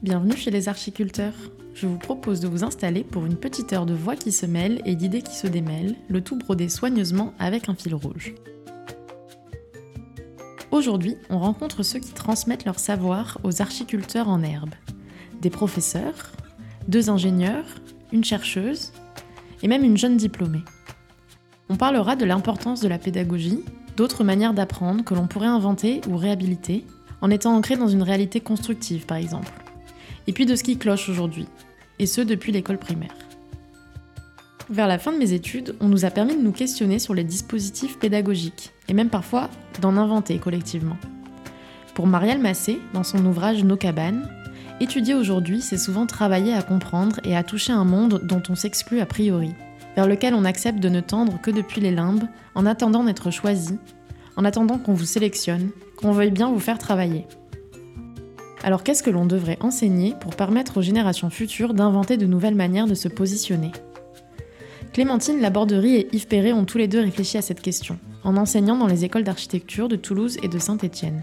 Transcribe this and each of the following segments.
Bienvenue chez les archiculteurs. Je vous propose de vous installer pour une petite heure de voix qui se mêlent et d'idées qui se démêlent, le tout brodé soigneusement avec un fil rouge. Aujourd'hui, on rencontre ceux qui transmettent leur savoir aux archiculteurs en herbe. Des professeurs, deux ingénieurs, une chercheuse et même une jeune diplômée. On parlera de l'importance de la pédagogie, d'autres manières d'apprendre que l'on pourrait inventer ou réhabiliter, en étant ancré dans une réalité constructive par exemple. Et puis de ce qui cloche aujourd'hui, et ce depuis l'école primaire. Vers la fin de mes études, on nous a permis de nous questionner sur les dispositifs pédagogiques, et même parfois d'en inventer collectivement. Pour Marielle Massé, dans son ouvrage Nos cabanes, étudier aujourd'hui, c'est souvent travailler à comprendre et à toucher un monde dont on s'exclut a priori, vers lequel on accepte de ne tendre que depuis les limbes, en attendant d'être choisi, en attendant qu'on vous sélectionne, qu'on veuille bien vous faire travailler. Alors qu'est-ce que l'on devrait enseigner pour permettre aux générations futures d'inventer de nouvelles manières de se positionner? Clémentine Laborderie et Yves Perret ont tous les deux réfléchi à cette question, en enseignant dans les écoles d'architecture de Toulouse et de Saint-Étienne.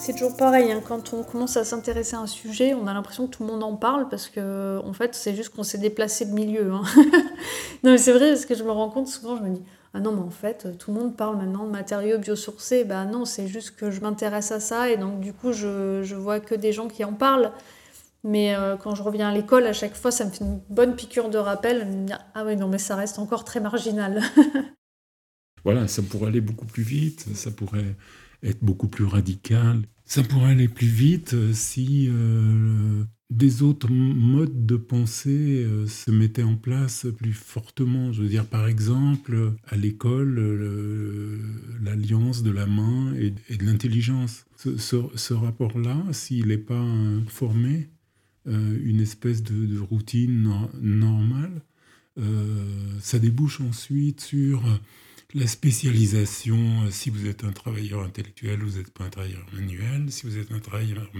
C'est toujours pareil, hein. quand on commence à s'intéresser à un sujet, on a l'impression que tout le monde en parle parce que, en fait, c'est juste qu'on s'est déplacé de milieu. Hein. non, mais c'est vrai parce que je me rends compte souvent, je me dis, ah non, mais en fait, tout le monde parle maintenant de matériaux biosourcés. Bah non, c'est juste que je m'intéresse à ça et donc du coup, je, je vois que des gens qui en parlent. Mais euh, quand je reviens à l'école, à chaque fois, ça me fait une bonne piqûre de rappel. ah oui, non, mais ça reste encore très marginal. voilà, ça pourrait aller beaucoup plus vite, ça pourrait être beaucoup plus radical. Ça pourrait aller plus vite euh, si euh, des autres modes de pensée euh, se mettaient en place plus fortement. Je veux dire, par exemple, à l'école, l'alliance de la main et, de l'intelligence. Ce, rapport-là, s'il n'est pas formé, une espèce de, routine normale, ça débouche ensuite sur la spécialisation, euh, si vous êtes un travailleur intellectuel, vous n'êtes pas un travailleur manuel. Si vous êtes un travailleur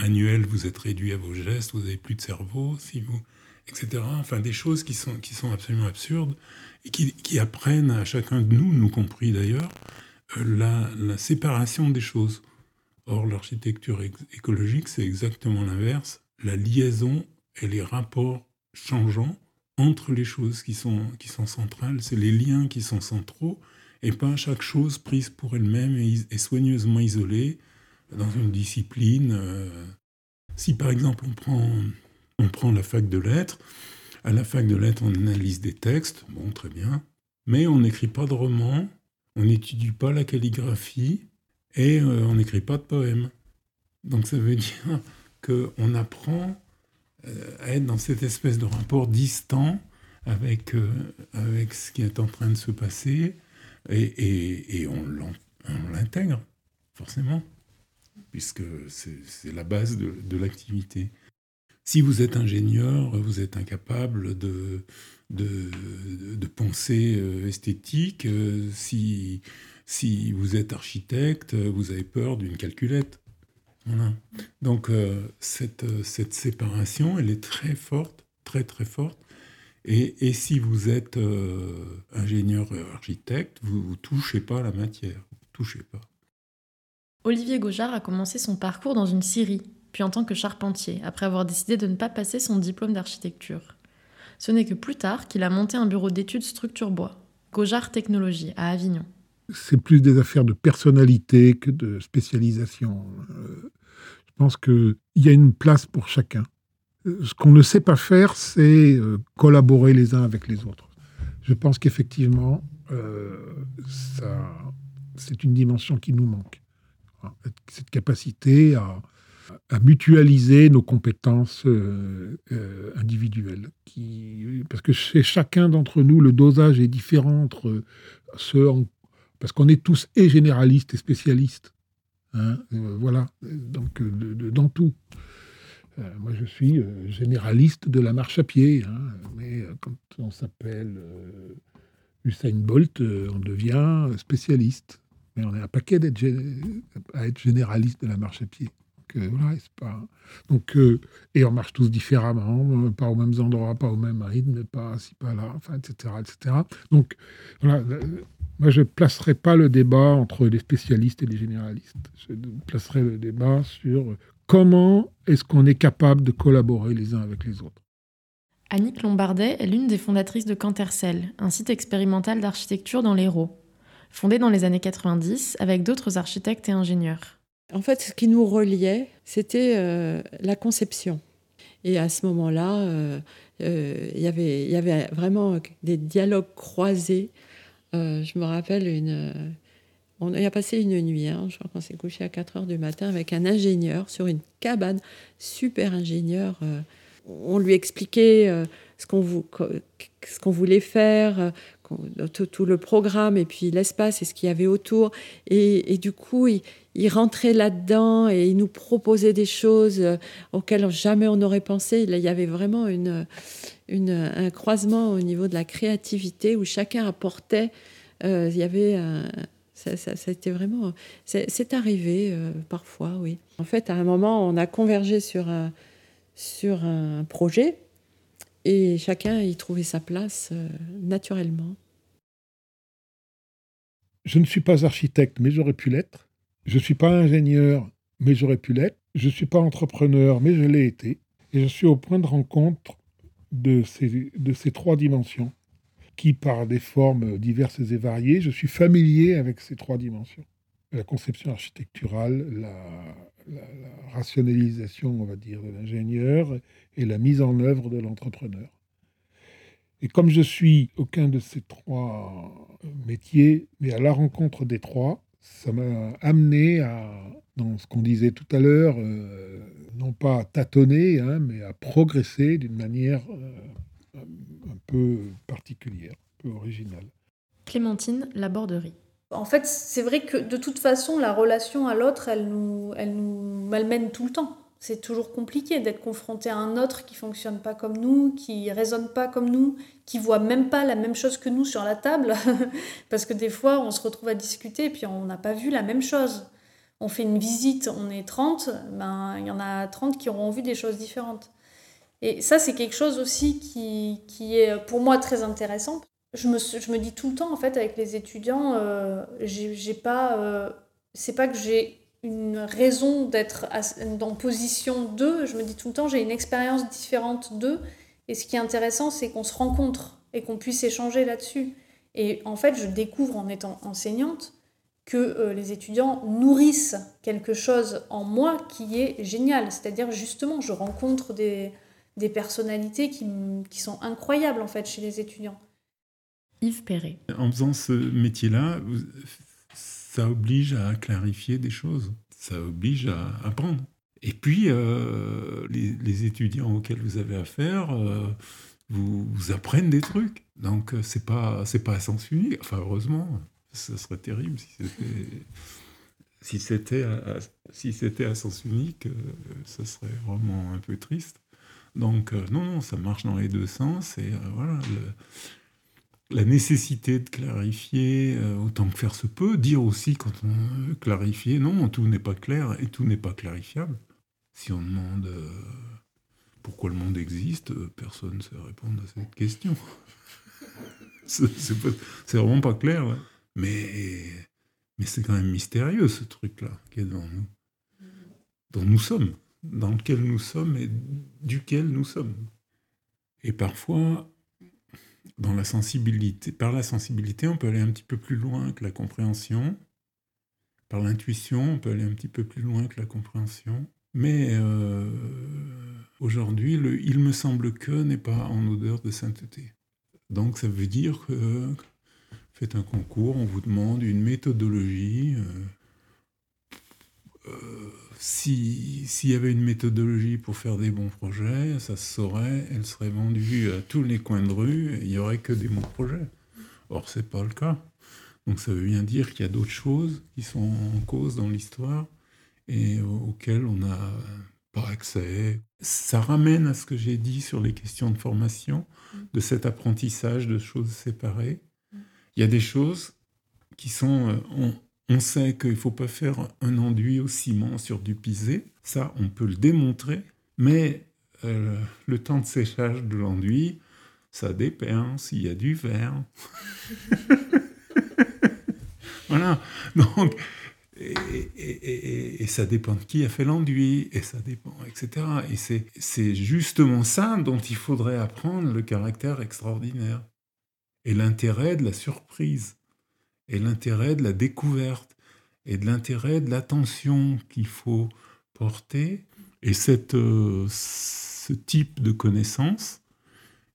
manuel, vous êtes réduit à vos gestes, vous n'avez plus de cerveau, si vous, etc. Enfin, des choses qui sont, qui sont absolument absurdes et qui, qui apprennent à chacun de nous, nous compris d'ailleurs, euh, la, la, séparation des choses. Or, l'architecture écologique, c'est exactement l'inverse. La liaison et les rapports changeants entre les choses qui sont, qui sont centrales, c'est les liens qui sont centraux, et pas chaque chose prise pour elle-même et, soigneusement isolée dans une discipline. Euh. si par exemple on prend, on prend la fac de lettres, à la fac de lettres on analyse des textes, bon très bien, mais on n'écrit pas de romans, on n'étudie pas la calligraphie et euh, on n'écrit pas de poèmes. Donc ça veut dire qu'on apprend euh, à être dans cette espèce de rapport distant avec, avec ce qui est en train de se passer et, et, on l'intègre, forcément, puisque c'est la base de, l'activité. Si vous êtes ingénieur, vous êtes incapable de, de, de euh, esthétique. Si, si vous êtes architecte, vous avez peur d'une calculette. Donc euh, cette, euh, cette, séparation, elle est très forte, très très forte. Et, et si vous êtes euh, ingénieur architecte, vous ne touchez pas la matière, vous touchez pas. Olivier Gaujard a commencé son parcours dans une scierie, puis en tant que charpentier, après avoir décidé de ne pas passer son diplôme d'architecture. Ce n'est que plus tard qu'il a monté un bureau d'études structure bois, Gaujard Technologie, à Avignon c'est plus des affaires de personnalité que de spécialisation. Euh, je pense qu'il y a une place pour chacun. Euh, ce qu'on ne sait pas faire, c'est euh, collaborer les uns avec les autres. Je pense qu'effectivement, c'est une dimension qui nous manque. Cette capacité à, mutualiser nos compétences individuelles. Qui, parce que chez chacun d'entre nous, le dosage est différent entre ce en parce qu'on est tous et généralistes et spécialistes. Hein, euh, voilà, donc euh, dans tout. Euh, moi, je suis généraliste de la marche à pied, hein, mais quand on s'appelle Usain Bolt, on devient spécialiste. Mais on est un paquet à être généraliste de la marche à pied. Voilà, pas... Donc, et on marche tous différemment, pas aux mêmes endroits, pas au même rythme, pas si, pas là, enfin, etc., etc. Donc, voilà, Moi, je ne placerai pas le débat entre les spécialistes et les généralistes. Je placerai le débat sur comment est-ce qu'on est capable de collaborer les uns avec les autres. Annick Lombardet est l'une des fondatrices de Cantercel, un site expérimental d'architecture dans l'Hérault, fondé dans les années 90 avec d'autres architectes et ingénieurs. En fait, ce qui nous reliait, c'était euh, la conception. Et à ce moment-là, euh, euh, il y avait vraiment des dialogues croisés. je me rappelle, on a passé une nuit, hein, je crois qu'on s'est couché à 4 heures du matin avec un ingénieur sur une cabane, super ingénieur. on lui expliquait ce qu'on voulait faire, tout, le programme et puis l'espace et ce qu'il y avait autour. Et, du coup, il, rentrait là-dedans et il nous proposait des choses euh, auxquelles jamais on n'aurait pensé. il y avait vraiment une, un croisement au niveau de la créativité où chacun apportait. Euh, il y avait ça, ça, a été vraiment. C'est arrivé euh, parfois, oui. En fait, à un moment, on a convergé sur sur un projet et chacun y trouvait sa place euh, naturellement. Je ne suis pas architecte, mais j'aurais pu l'être. Je ne suis pas ingénieur, mais j'aurais pu l'être. Je ne suis pas entrepreneur, mais je l'ai été. Et je suis au point de rencontre de ces, de ces trois dimensions, qui, par des formes diverses et variées, je suis familier avec ces trois dimensions. La conception architecturale, la, rationalisation, on va dire, de l'ingénieur et la mise en œuvre de l'entrepreneur. Et comme je suis aucun de ces trois métiers, mais à la rencontre des trois, ça m'a amené à, dans ce qu'on disait tout à l'heure, euh, non pas à tâtonner, hein, mais à progresser d'une manière euh, un peu particulière, un peu originale. Clémentine Laborderie. En fait, c'est vrai que de toute façon, la relation à l'autre, elle nous, elle nous malmène tout le temps. C'est toujours compliqué d'être confronté à un autre qui fonctionne pas comme nous, qui raisonne pas comme nous, qui voit même pas la même chose que nous sur la table. Parce que des fois, on se retrouve à discuter et puis on n'a pas vu la même chose. On fait une visite, on est 30, ben, il y en a 30 qui auront vu des choses différentes. Et ça, c'est quelque chose aussi qui, qui est pour moi très intéressant je me, je me dis tout le temps, en fait, avec les étudiants, euh, j'ai pas. Euh, c'est pas que j'ai une raison d'être en position d'eux, je me dis tout le temps, j'ai une expérience différente d'eux. Et ce qui est intéressant, c'est qu'on se rencontre et qu'on puisse échanger là-dessus. Et en fait, je découvre en étant enseignante que euh, les étudiants nourrissent quelque chose en moi qui est génial. C'est-à-dire, justement, je rencontre des, des personnalités qui, qui sont incroyables, en fait, chez les étudiants. Perret. En faisant ce métier-là, ça oblige à clarifier des choses, ça oblige à apprendre. Et puis, euh, les, étudiants auxquels vous avez affaire euh, vous, apprennent des trucs. Donc, euh, c'est pas, c'est pas à sens unique. Enfin, heureusement, ce serait terrible si c'était. Si c'était à, si c'était à sens unique, ce serait vraiment un peu triste. Donc, non, non, ça marche dans les deux sens. Et voilà, la nécessité de clarifier euh, autant que faire se peut, dire aussi quand on veut clarifier, non, tout n'est pas clair et tout n'est pas clarifiable. Si on demande euh, pourquoi le monde existe, euh, personne ne sait répondre à cette question. c'est vraiment pas clair, mais, mais c'est quand même mystérieux ce truc-là qui est devant nous, dont nous sommes, dans lequel nous sommes et duquel nous sommes. Et parfois, dans la sensibilité, par la sensibilité, on peut aller un petit peu plus loin que la compréhension. Par l'intuition, on peut aller un petit peu plus loin que la compréhension. Mais euh, aujourd'hui, le il me semble que n'est pas en odeur de sainteté. Donc ça veut dire que faites un concours, on vous demande une méthodologie. Euh, s'il y avait une méthodologie pour faire des bons projets, ça se saurait, elle serait vendue à tous les coins de rue, il n'y aurait que des bons projets. Or, ce n'est pas le cas. Donc ça veut bien dire qu'il y a d'autres choses qui sont en cause dans l'histoire et auxquelles on n'a pas accès. Ça ramène à ce que j'ai dit sur les questions de formation, de cet apprentissage de choses séparées. Il y a des choses qui sont... Euh, on sait qu'il ne faut pas faire un enduit au ciment sur du pisé, ça on peut le démontrer, mais euh, le temps de séchage de l'enduit, ça dépend s'il y a du verre. Voilà. Donc, et, ça dépend de qui a fait l'enduit, et ça dépend, etc. Et c'est justement ça dont il faudrait apprendre le caractère extraordinaire, et l'intérêt de la surprise, et l'intérêt de la découverte, et de l'intérêt de l'attention qu'il faut porter. Et cette, euh, ce type de connaissance,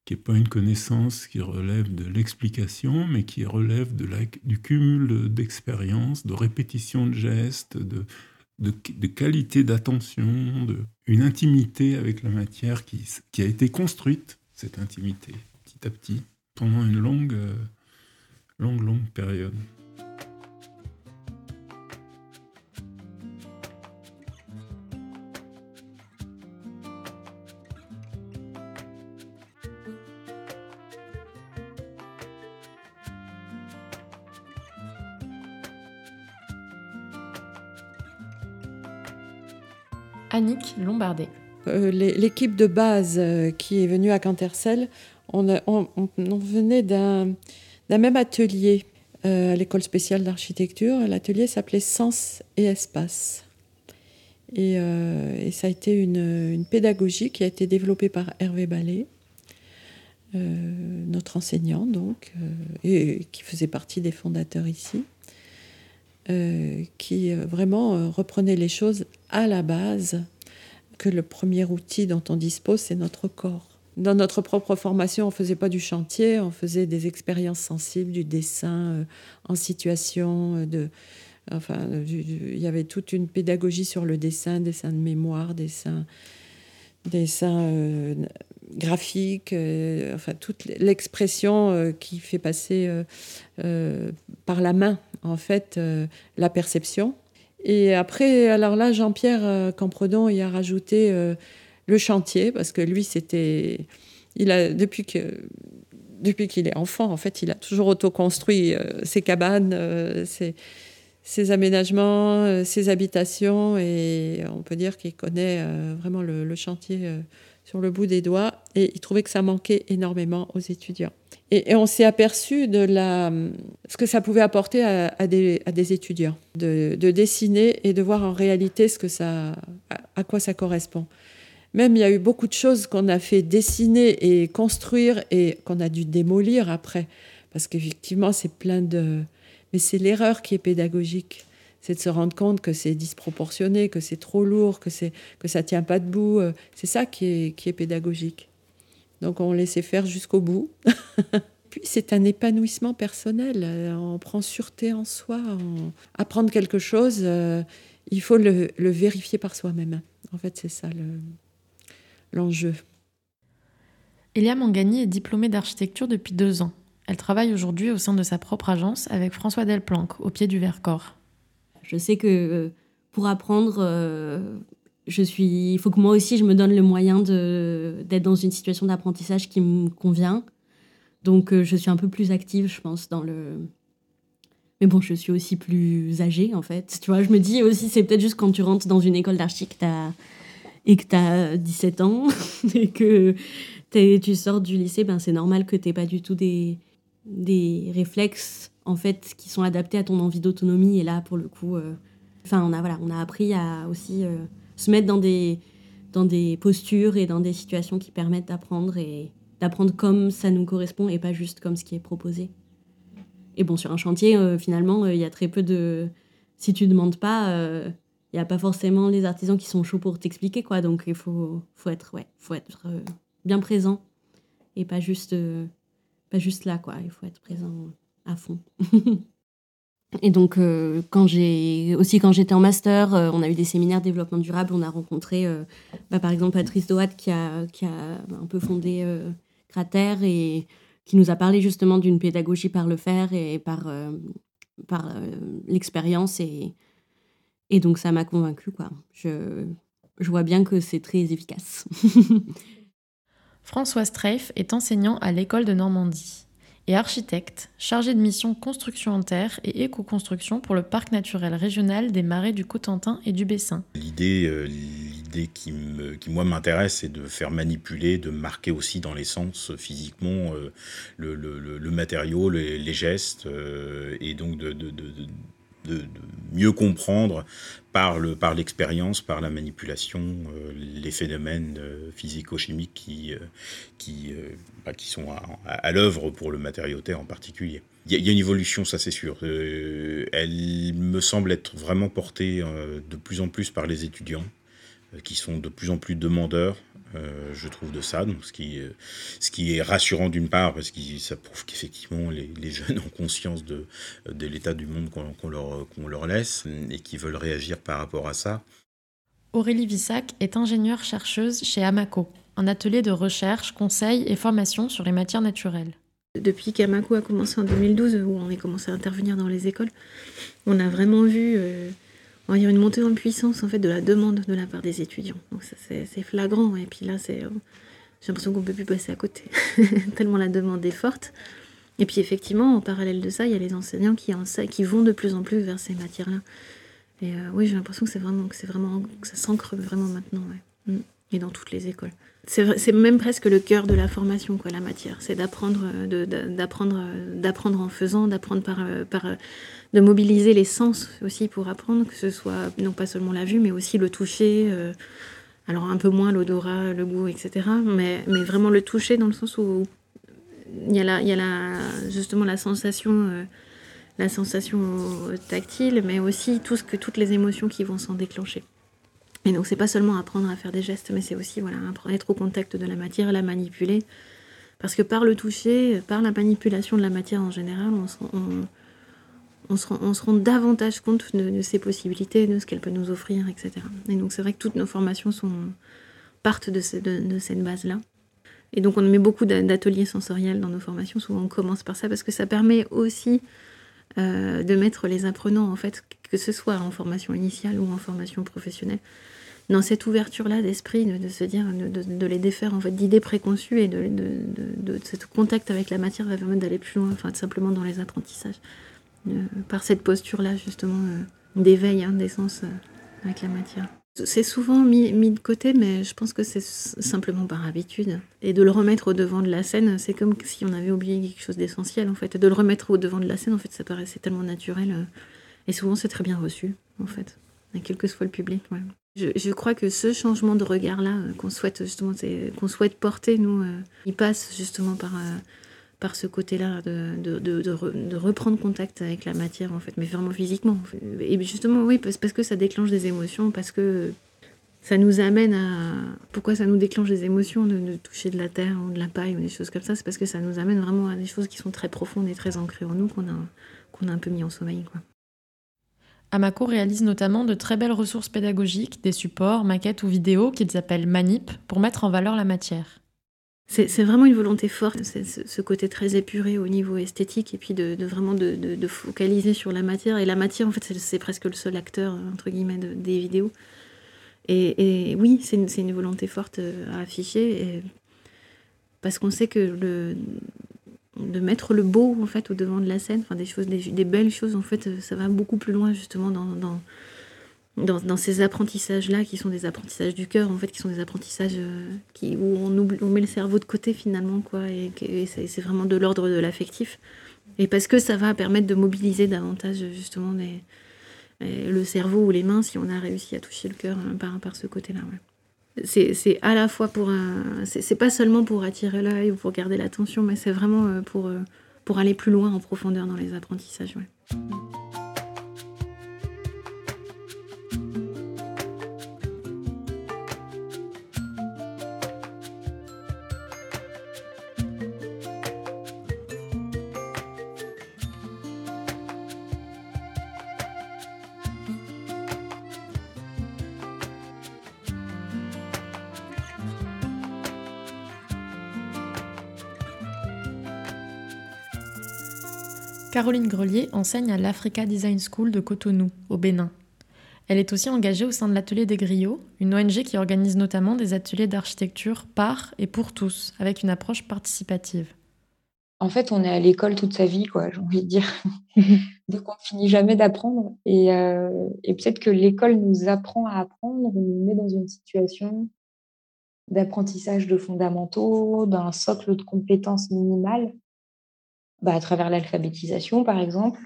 qui n'est pas une connaissance qui relève de l'explication, mais qui relève de la, du cumul d'expériences, de répétition de gestes, de, de, qualité d'attention, de une intimité avec la matière qui, qui, a été construite, cette intimité, petit à petit, pendant une longue, euh, longue, longue période. Annick Lombardet. Euh, l'équipe de base euh, qui est venue à Cantercel, on, venait d'un même atelier euh, à l'école spéciale d'architecture. L'atelier s'appelait Sens et Espace. Et, ça a été une, pédagogie qui a été développée par Hervé Ballet, notre enseignant donc, et qui faisait partie des fondateurs ici. Euh, qui euh, vraiment euh, reprenait les choses à la base, que le premier outil dont on dispose, c'est notre corps. Dans notre propre formation, on ne faisait pas du chantier, on faisait des expériences sensibles, du dessin en situation de... Enfin, il y avait toute une pédagogie sur le dessin, dessin de mémoire, dessin, dessin graphique, enfin toute l'expression qui fait passer par la main en fait euh, la perception. Et après, alors là, Jean-Pierre euh, Campredon y a rajouté euh, le chantier parce que lui, c'était, il a depuis que depuis qu'il est enfant, en fait, il a toujours auto-construit ses cabanes, ses, aménagements, ses habitations, et on peut dire qu'il connaît vraiment le chantier sur le bout des doigts, et il trouvait que ça manquait énormément aux étudiants. Et, on s'est aperçu de la, ce que ça pouvait apporter à, des, étudiants, de, dessiner et de voir en réalité ce que ça, à, quoi ça correspond. Même il y a eu beaucoup de choses qu'on a fait dessiner et construire et qu'on a dû démolir après, parce qu'effectivement c'est plein de... Mais c'est l'erreur qui est pédagogique c'est de se rendre compte que c'est disproportionné, que c'est trop lourd, que c'est que ça tient pas debout. C'est ça qui est, qui est pédagogique. Donc on laissait faire jusqu'au bout. Puis c'est un épanouissement personnel. Euh, on prend sûreté en soi. Apprendre quelque chose, euh, il faut le, vérifier par soi-même. En fait, c'est ça l'enjeu. Elia Mangani est diplômée d'architecture depuis deux ans. Elle travaille aujourd'hui au sein de sa propre agence avec François Delplanque, au pied du Vercors. Je sais que euh, pour apprendre, je suis, il faut que moi aussi je me donne le moyen d'être dans une situation d'apprentissage qui me convient. Donc euh, je suis un peu plus active, je pense, dans le. Mais bon, je suis aussi plus âgée en fait. Tu vois, je me dis aussi, c'est peut-être juste quand tu rentres dans une école d'archi et que tu as 17 ans et que tu sors du lycée, ben c'est normal que tu pas du tout des, des réflexes en fait qui sont adaptés à ton envie d'autonomie. Et là, pour le coup, euh, enfin, on a voilà, on a appris à aussi euh, se mettre dans des, dans des postures et dans des situations qui permettent d'apprendre et d'apprendre comme ça nous correspond et pas juste comme ce qui est proposé. Et bon, sur un chantier, euh, finalement, il y a très peu de... Si tu ne demandes pas, il n'y a pas forcément les artisans qui sont chauds pour t'expliquer, quoi. Donc, il faut, faut être, ouais, faut être bien présent et pas juste, pas juste là, quoi. Il faut être présent à fond. Et donc, euh, quand j'ai aussi quand j'étais en master, euh, on a eu des séminaires développement durable. On a rencontré, euh, bah, par exemple, Patrice Doat qui a, qui a un peu fondé Cratère et qui nous a parlé justement d'une pédagogie par le faire et par, par l'expérience. Et, et donc, ça m'a convaincue. Quoi. Je, je vois bien que c'est très efficace. François Streif est enseignant à l'école de Normandie et architecte, chargé de mission construction en terre et éco-construction pour le parc naturel régional des marais du Cotentin et du Bessin. L'idée, euh, l'idée qui, me, qui, moi, m'intéresse, c'est de faire manipuler, de marquer aussi dans les sens physiquement le, le, le, matériau, les, les gestes, et donc de, de, de, de, mieux comprendre par, le, par l'expérience, par la manipulation, euh, les phénomènes euh, physico-chimiques qui, euh, qui, bah, qui sont à, l'œuvre pour le matériauté en particulier. Il y, a une évolution, ça c'est sûr. elle me semble être vraiment portée de plus en plus par les étudiants, qui sont de plus en plus demandeurs euh, je trouve, de ça. Donc, ce, qui, euh, ce qui est rassurant d'une part, parce que ça prouve qu'effectivement, les, jeunes ont conscience de, de l'état du monde qu'on leur, qu'on leur laisse et qui veulent réagir par rapport à ça. Aurélie Vissac est ingénieure-chercheuse chez Amaco, un atelier de recherche, conseil et formation sur les matières naturelles. Depuis qu'Amaco a commencé en 2012, où on a commencé à intervenir dans les écoles, on a vraiment vu euh, il y a une montée en puissance en fait de la demande de la part des étudiants. Donc ça c'est flagrant. Et puis là, c'est, euh, j'ai l'impression qu'on peut plus passer à côté tellement la demande est forte. Et puis effectivement, en parallèle de ça, il y a les enseignants qui, qui vont de plus en plus vers ces matières-là. Et euh, oui, j'ai l'impression que c'est vraiment, que c'est vraiment, que ça s'ancre vraiment maintenant. Mm. Et dans toutes les écoles. C'est même presque le cœur de la formation, quoi, la matière. C'est d'apprendre, euh, d'apprendre en faisant, d'apprendre par, par de mobiliser les sens aussi pour apprendre, que ce soit non pas seulement la vue, mais aussi le toucher, euh, alors un peu moins l'odorat, le goût, etc. Mais, vraiment le toucher dans le sens où il y a, la, y a justement la sensation, euh, la sensation tactile, mais aussi tout ce que, toutes les émotions qui vont s'en déclencher. Et donc c'est pas seulement apprendre à faire des gestes, mais c'est aussi voilà, être au contact de la matière, la manipuler. Parce que par le toucher, par la manipulation de la matière en général, on, se, rend, davantage compte de, ses possibilités, de ce qu'elle peut nous offrir, etc. Et donc c'est vrai que toutes nos formations partent de, cette base-là. Et donc on met beaucoup d'ateliers sensoriels dans nos formations, souvent on commence par ça, parce que ça permet aussi euh, de mettre les apprenants, en fait, que ce soit en formation initiale ou en formation professionnelle, dans cette ouverture-là d'esprit, de, se dire, de, les défaire en fait d'idées préconçues et de, de, ce contact avec la matière va permettre d'aller plus loin, enfin simplement dans les apprentissages. Euh, par cette posture-là, justement, euh, d'éveil hein, des sens euh, avec la matière. C'est souvent mis, mis, de côté, mais je pense que c'est simplement par habitude. Et de le remettre au devant de la scène, c'est comme si on avait oublié quelque chose d'essentiel, en fait. Et de le remettre au devant de la scène, en fait, ça paraissait tellement naturel. Et souvent, c'est très bien reçu, en fait, quel que soit le public. Je, crois que ce changement de regard-là qu'on souhaite justement, qu'on souhaite porter, nous, il passe justement par par ce côté-là, de, de, de, reprendre contact avec la matière, en fait, mais vraiment physiquement. Et justement, oui, parce, parce que ça déclenche des émotions, parce que ça nous amène à... Pourquoi ça nous déclenche des émotions de, toucher de la terre ou de la paille ou des choses comme ça C'est parce que ça nous amène vraiment à des choses qui sont très profondes et très ancrées en nous, qu'on a, qu'on a un peu mis en sommeil. Quoi. Amaco réalise notamment de très belles ressources pédagogiques, des supports, maquettes ou vidéos qu'ils appellent Manip pour mettre en valeur la matière. C'est vraiment une volonté forte, ce côté très épuré au niveau esthétique, et puis de, vraiment de, focaliser sur la matière. Et la matière, en fait, c'est presque le seul acteur, entre guillemets, des vidéos. Et, oui, c'est une, volonté forte à afficher, parce qu'on sait que le, de mettre le beau, en fait, au devant de la scène, enfin, des, choses, des, belles choses, en fait, ça va beaucoup plus loin, justement, dans dans, ces apprentissages-là, qui sont des apprentissages du cœur, en fait, qui sont des apprentissages euh, qui, où on, on met le cerveau de côté finalement, quoi, et, c'est vraiment de l'ordre de l'affectif. Et parce que ça va permettre de mobiliser davantage justement le cerveau ou les mains si on a réussi à toucher le cœur hein, par, par ce côté-là. C'est à la fois pour c'est pas seulement pour attirer l'œil ou pour garder l'attention, mais c'est vraiment euh, pour, euh, pour aller plus loin en profondeur dans les apprentissages. Caroline Grelier enseigne à l'Africa Design School de Cotonou, au Bénin. Elle est aussi engagée au sein de l'Atelier des Griots, une ONG qui organise notamment des ateliers d'architecture par et pour tous, avec une approche participative. en fait, on est à l'école toute sa vie, quoi, j'ai envie de dire. Donc, on ne finit jamais d'apprendre. Et, euh, et peut-être que l'école nous apprend à apprendre, on nous met dans une situation d'apprentissage de fondamentaux, d'un socle de compétences minimales, bah, à travers l'alphabétisation, par exemple.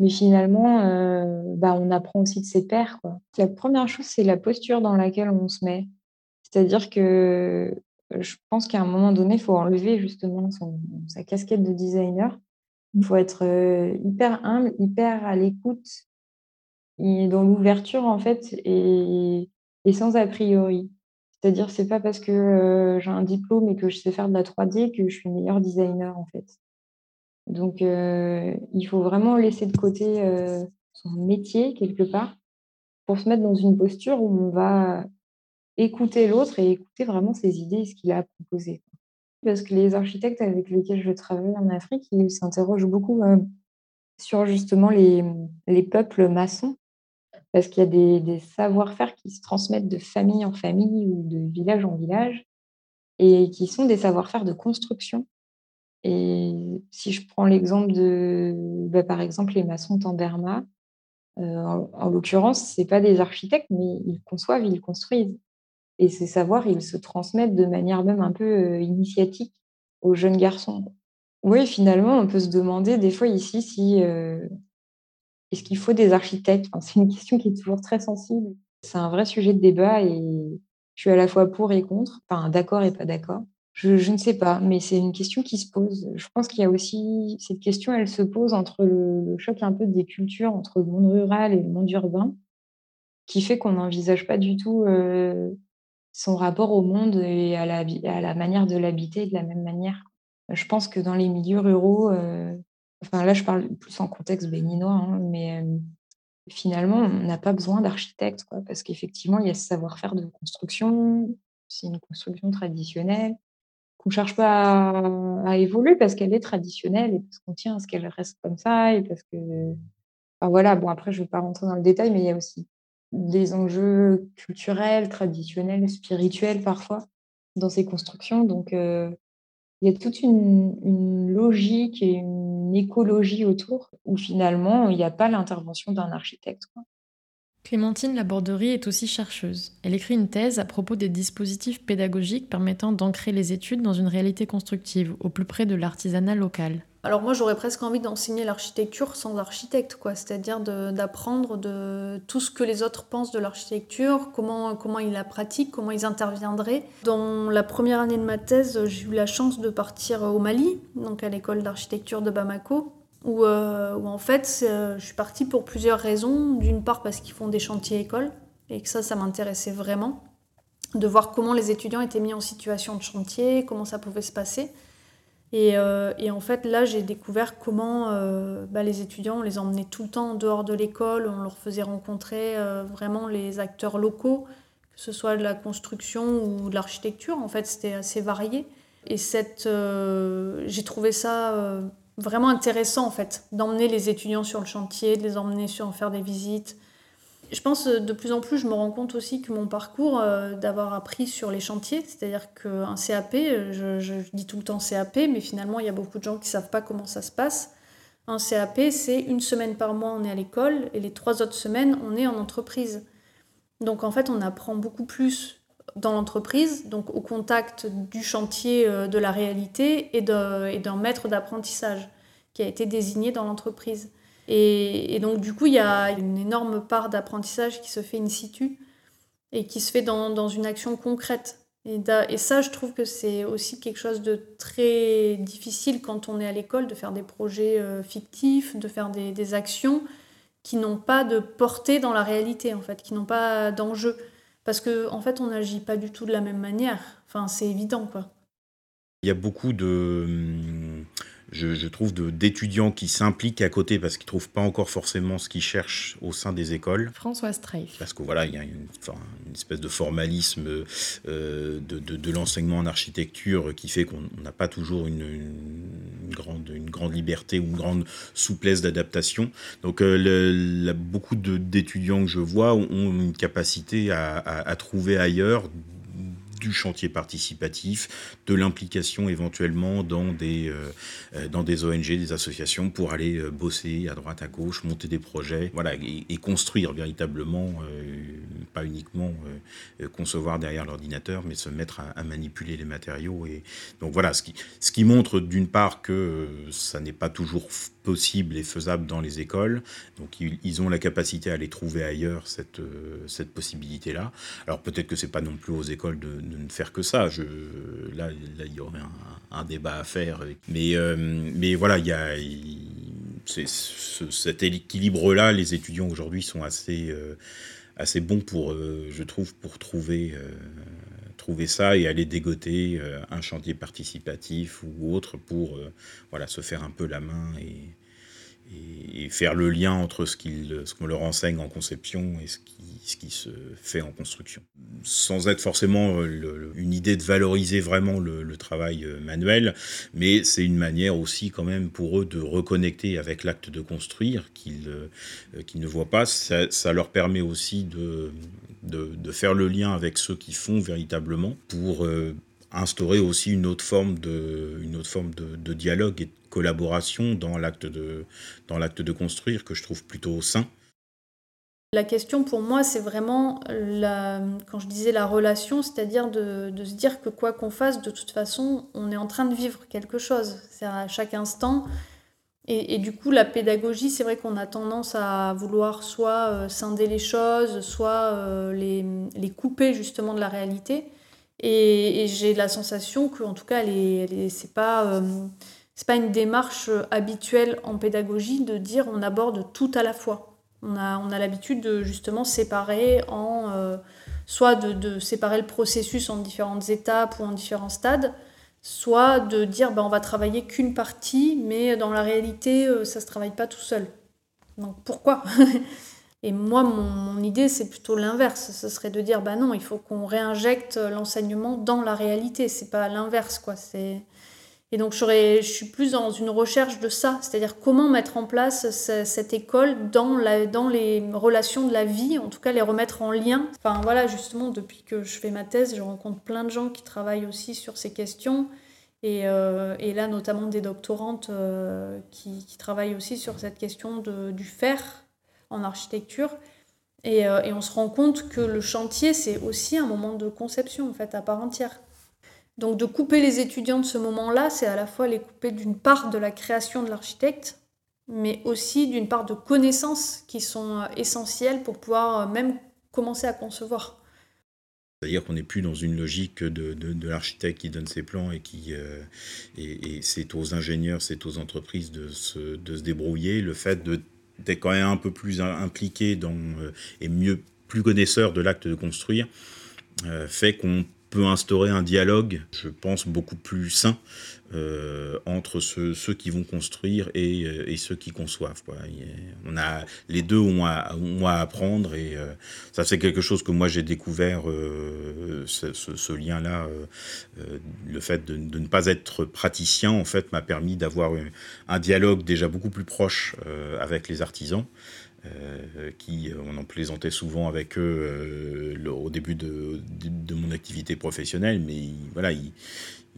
Mais finalement, euh, bah, on apprend aussi de ses pairs. Quoi. La première chose, c'est la posture dans laquelle on se met. C'est-à-dire que je pense qu'à un moment donné, il faut enlever justement son, sa casquette de designer. Il faut être euh, hyper humble, hyper à l'écoute, et dans l'ouverture en fait, et, et, sans a priori. C'est-à-dire, c'est pas parce que euh, j'ai un diplôme et que je sais faire de la 3D que je suis meilleur designer en fait. Donc, euh, il faut vraiment laisser de côté son métier quelque part pour se mettre dans une posture où on va écouter l'autre et écouter vraiment ses idées et ce qu'il a à proposer. Parce que les architectes avec lesquels je travaille en Afrique, ils s'interrogent beaucoup euh, sur justement les, les, peuples maçons, parce qu'il y a des savoir-faire qui se transmettent de famille en famille ou de village en village, et qui sont des savoir-faire de construction. Et si je prends l'exemple de, bah, par exemple, les maçons Tamberma, euh, en, en l'occurrence, ce pas des architectes, mais ils conçoivent, ils construisent. Et ces savoirs, ils se transmettent de manière même un peu initiatique aux jeunes garçons. Oui, finalement, on peut se demander des fois ici si est-ce qu'il faut des architectes? C'est une question qui est toujours très sensible. C'est un vrai sujet de débat et je suis à la fois pour et contre, enfin d'accord et pas d'accord. Je, ne sais pas, mais c'est une question qui se pose. Je pense qu'il y a aussi cette question, elle se pose entre le, choc un peu des cultures entre le monde rural et le monde urbain, qui fait qu'on n'envisage pas du tout euh, son rapport au monde et à la, manière de l'habiter de la même manière. Je pense que dans les milieux ruraux, euh, enfin là je parle plus en contexte béninois, hein, mais euh, finalement on n'a pas besoin d'architecte, parce qu'effectivement il y a ce savoir-faire de construction, c'est une construction traditionnelle qu'on ne cherche pas à, évoluer parce qu'elle est traditionnelle et parce qu'on tient à ce qu'elle reste comme ça et parce que, voilà, bon après je ne vais pas rentrer dans le détail, mais il y a aussi des enjeux culturels, traditionnels, spirituels parfois dans ces constructions. Donc, euh, il y a toute une, logique et une écologie autour où finalement, il n'y a pas l'intervention d'un architecte. Clémentine Laborderie est aussi chercheuse. Elle écrit une thèse à propos des dispositifs pédagogiques permettant d'ancrer les études dans une réalité constructive, au plus près de l'artisanat local. Alors moi j'aurais presque envie d'enseigner l'architecture sans architecte, quoi. C'est-à-dire d'apprendre de, tout ce que les autres pensent de l'architecture, comment, comment ils la pratiquent, comment ils interviendraient. Dans la première année de ma thèse, j'ai eu la chance de partir au Mali, donc à l'école d'architecture de Bamako, où, euh, en fait euh, je suis partie pour plusieurs raisons. D'une part parce qu'ils font des chantiers écoles, et que ça, ça m'intéressait vraiment, de voir comment les étudiants étaient mis en situation de chantier, comment ça pouvait se passer. Et, euh, en fait, là, j'ai découvert comment bah, les étudiants, on les emmenait tout le temps dehors de l'école, on leur faisait rencontrer vraiment les acteurs locaux, que ce soit de la construction ou de l'architecture. En fait, c'était assez varié. Et cette, j'ai trouvé ça vraiment intéressant, en fait, d'emmener les étudiants sur le chantier, de les emmener sur faire des visites, je pense euh, de plus en plus, je me rends compte aussi que mon parcours euh, d'avoir appris sur les chantiers, c'est-à-dire qu'un CAP, je, je, dis tout le temps CAP, mais finalement il y a beaucoup de gens qui ne savent pas comment ça se passe. Un CAP, c'est une semaine par mois on est à l'école et les trois autres semaines on est en entreprise. Donc en fait on apprend beaucoup plus dans l'entreprise, donc au contact du chantier de la réalité et d'un maître d'apprentissage qui a été désigné dans l'entreprise. Et, donc, du coup, il y a une énorme part d'apprentissage qui se fait in situ et qui se fait dans, une action concrète. Et, et, ça, je trouve que c'est aussi quelque chose de très difficile quand on est à l'école, de faire des projets euh, fictifs, de faire des, des actions qui n'ont pas de portée dans la réalité, en fait, qui n'ont pas d'enjeu. Parce qu'en en fait, on n'agit pas du tout de la même manière. Enfin, c'est évident, quoi. Il y a beaucoup de je, je trouve, d'étudiants qui s'impliquent à côté parce qu'ils ne trouvent pas encore forcément ce qu'ils cherchent au sein des écoles. François Streif. Parce que voilà, il y a une, enfin, une espèce de formalisme euh, de, de, de l'enseignement en architecture qui fait qu'on n'a pas toujours une, une, grande, une grande liberté ou une grande souplesse d'adaptation. Donc euh, le, la, beaucoup d'étudiants que je vois ont, ont une capacité à, à, à trouver ailleurs du chantier participatif, de l'implication éventuellement dans des, dans des ONG, des associations pour aller bosser à droite, à gauche, monter des projets, voilà, et, construire véritablement, pas uniquement concevoir derrière l'ordinateur, mais se mettre à, à, manipuler les matériaux. Et donc voilà, ce qui, ce qui montre d'une part que ça n'est pas toujours possible et faisable dans les écoles. Donc ils, ont la capacité à les trouver ailleurs, cette, euh, cette possibilité-là. Alors peut-être que c'est pas non plus aux écoles de, ne faire que ça. Là, il y aurait un, débat à faire. Mais, euh, mais voilà, il y a... cet équilibre-là, les étudiants aujourd'hui sont assez, euh, assez bons pour, je trouve, pour trouver trouver ça et aller dégoter euh, un chantier participatif ou autre pour euh, voilà, se faire un peu la main et, et, faire le lien entre ce qu'on leur enseigne en conception et ce qui, ce qui, se fait en construction. Sans être forcément euh, une idée de valoriser vraiment le, travail euh, manuel, mais c'est une manière aussi quand même pour eux de reconnecter avec l'acte de construire qu'ils euh, ne voient pas. Ça, leur permet aussi de, faire le lien avec ceux qui font véritablement pour instaurer aussi une autre forme de, dialogue et de collaboration dans l'acte de construire que je trouve plutôt sain. La question pour moi, c'est vraiment, quand je disais la relation, c'est-à-dire de, se dire que quoi qu'on fasse, de toute façon, on est en train de vivre quelque chose. C'est à chaque instant. Et, du coup, la pédagogie, c'est vrai qu'on a tendance à vouloir soit euh, scinder les choses, soit euh, les, couper justement de la réalité. Et, j'ai la sensation que, en tout cas, c'est pas, euh, pas une démarche habituelle en pédagogie de dire on aborde tout à la fois. On a, on a l'habitude de justement séparer en euh, soit de, de, séparer le processus en différentes étapes ou en différents stades, soit de dire ben, on va travailler qu'une partie, mais dans la réalité, euh, ça se travaille pas tout seul. Donc pourquoi? Et moi, mon, idée, c'est plutôt l'inverse. Ce serait de dire, bah non, il faut qu'on réinjecte l'enseignement dans la réalité. C'est pas l'inverse, quoi. C'est... Et donc, je suis plus dans une recherche de ça, c'est-à-dire comment mettre en place cette école dans, la, dans les relations de la vie, en tout cas les remettre en lien. Enfin voilà, justement, depuis que je fais ma thèse, je rencontre plein de gens qui travaillent aussi sur ces questions. Et, euh, et là, notamment des doctorantes euh, qui, qui, travaillent aussi sur cette question de, du faire, en architecture. Euh, et, on se rend compte que le chantier, c'est aussi un moment de conception, en fait, à part entière. Donc de couper les étudiants de ce moment-là, c'est à la fois les couper d'une part de la création de l'architecte, mais aussi d'une part de connaissances qui sont euh, essentielles pour pouvoir euh, même commencer à concevoir. C'est-à-dire qu'on n'est plus dans une logique de, l'architecte qui donne ses plans et qui et, c'est aux ingénieurs, c'est aux entreprises de se, débrouiller. Le fait d'être quand même un peu plus impliqué euh, et mieux, plus connaisseur de l'acte de construire, euh, fait qu'on instaurer un dialogue, je pense, beaucoup plus sain euh, entre ceux, qui vont construire et, et ceux qui conçoivent. On a, les deux ont à, apprendre et euh, ça c'est quelque chose que moi j'ai découvert, euh, ce lien-là, le fait de, de, ne pas être praticien en fait m'a permis d'avoir un dialogue déjà beaucoup plus proche avec les artisans. Euh, qui, euh, on en plaisantait souvent avec eux euh, au début de, de, mon activité professionnelle, mais voilà, ils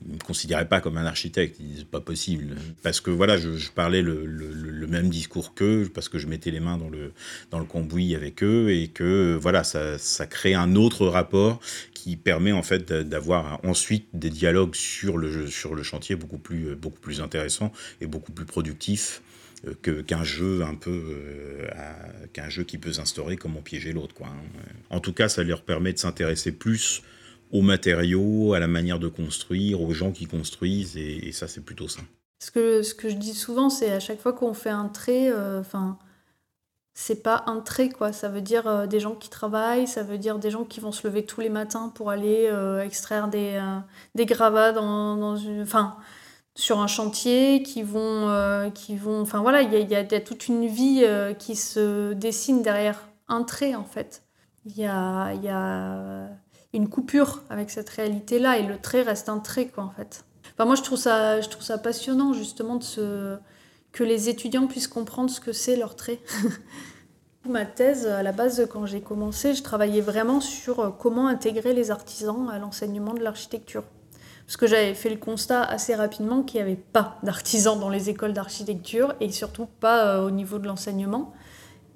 ne me considéraient pas comme un architecte, ils disaient pas possible. Parce que voilà, je, parlais le, même discours qu'eux, parce que je mettais les mains dans le, dans le cambouis avec eux, et que voilà, ça, ça crée un autre rapport qui permet en fait d'avoir ensuite des dialogues sur le, sur le chantier beaucoup plus, beaucoup plus intéressants et beaucoup plus productifs euh, qu'un jeu un peu euh, qu'un jeu qui peut s'instaurer comme on piégeait l'autre quoi. Hein. En tout cas, ça leur permet de s'intéresser plus aux matériaux, à la manière de construire, aux gens qui construisent et, ça c'est plutôt ça. Ce que, ce que je dis souvent, c'est à chaque fois qu'on fait un trait, euh, enfin, c'est pas un trait quoi. Ça veut dire des gens qui travaillent, ça veut dire des gens qui vont se lever tous les matins pour aller extraire des, des gravats dans, dans une. Enfin, sur un chantier, qui vont, euh, qui vont, enfin voilà, il y, a toute une vie euh, qui se dessine derrière un trait en fait. Il y a, y a, une coupure avec cette réalité-là et le trait reste un trait quoi en fait. Enfin, moi je trouve ça, je trouve ça passionnant justement de que les étudiants puissent comprendre ce que c'est leur trait. Ma thèse, à la base, quand j'ai commencé, je travaillais vraiment sur euh, comment intégrer les artisans à l'enseignement de l'architecture. Parce que j'avais fait le constat assez rapidement qu'il n'y avait pas d'artisans dans les écoles d'architecture et surtout pas euh, au niveau de l'enseignement.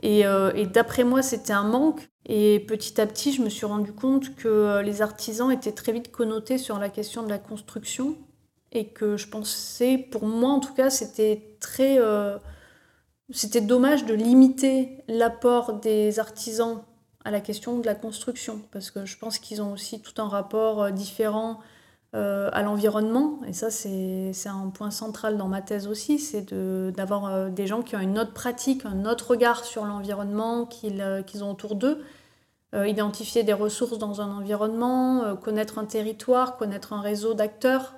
Et, euh, et d'après moi, c'était un manque. Et petit à petit, je me suis rendu compte que les artisans étaient très vite connotés sur la question de la construction et que je pensais, pour moi en tout cas, c'était très c'était dommage de limiter l'apport des artisans à la question de la construction, parce que je pense qu'ils ont aussi tout un rapport euh, différent euh, à l'environnement, et ça c'est un point central dans ma thèse aussi, c'est d'avoir euh, des gens qui ont une autre pratique, un autre regard sur l'environnement qu'ils ont autour d'eux, identifier des ressources dans un environnement, connaître un territoire, connaître un réseau d'acteurs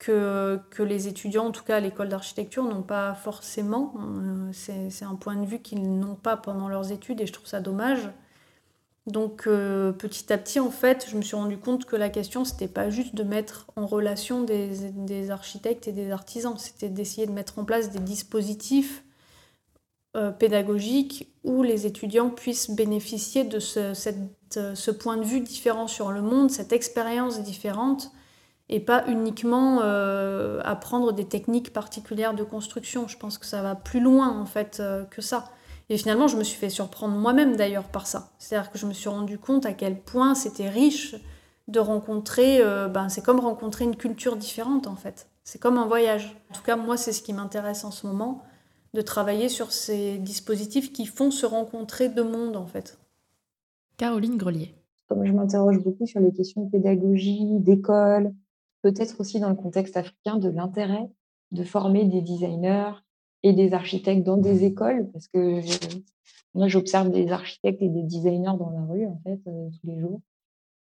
que, que, les étudiants, en tout cas à l'école d'architecture, n'ont pas forcément. Euh, c'est un point de vue qu'ils n'ont pas pendant leurs études et je trouve ça dommage. Donc euh, petit à petit, en fait, je me suis rendu compte que la question, c'était pas juste de mettre en relation des, des architectes et des artisans, c'était d'essayer de mettre en place des dispositifs euh, pédagogiques où les étudiants puissent bénéficier de ce, cette, ce point de vue différent sur le monde, cette expérience différente et pas uniquement euh, apprendre des techniques particulières de construction. Je pense que ça va plus loin en fait euh, que ça. Et finalement, je me suis fait surprendre moi-même d'ailleurs par ça. C'est-à-dire que je me suis rendu compte à quel point c'était riche de rencontrer, euh, ben, c'est comme rencontrer une culture différente en fait. C'est comme un voyage. En tout cas, moi, c'est ce qui m'intéresse en ce moment, de travailler sur ces dispositifs qui font se rencontrer deux mondes en fait. Caroline Grelier. Comme je m'interroge beaucoup sur les questions de pédagogie, d'école, peut-être aussi dans le contexte africain de l'intérêt de former des designers et des architectes dans des écoles, parce que moi j'observe des architectes et des designers dans la rue en fait euh, tous les jours.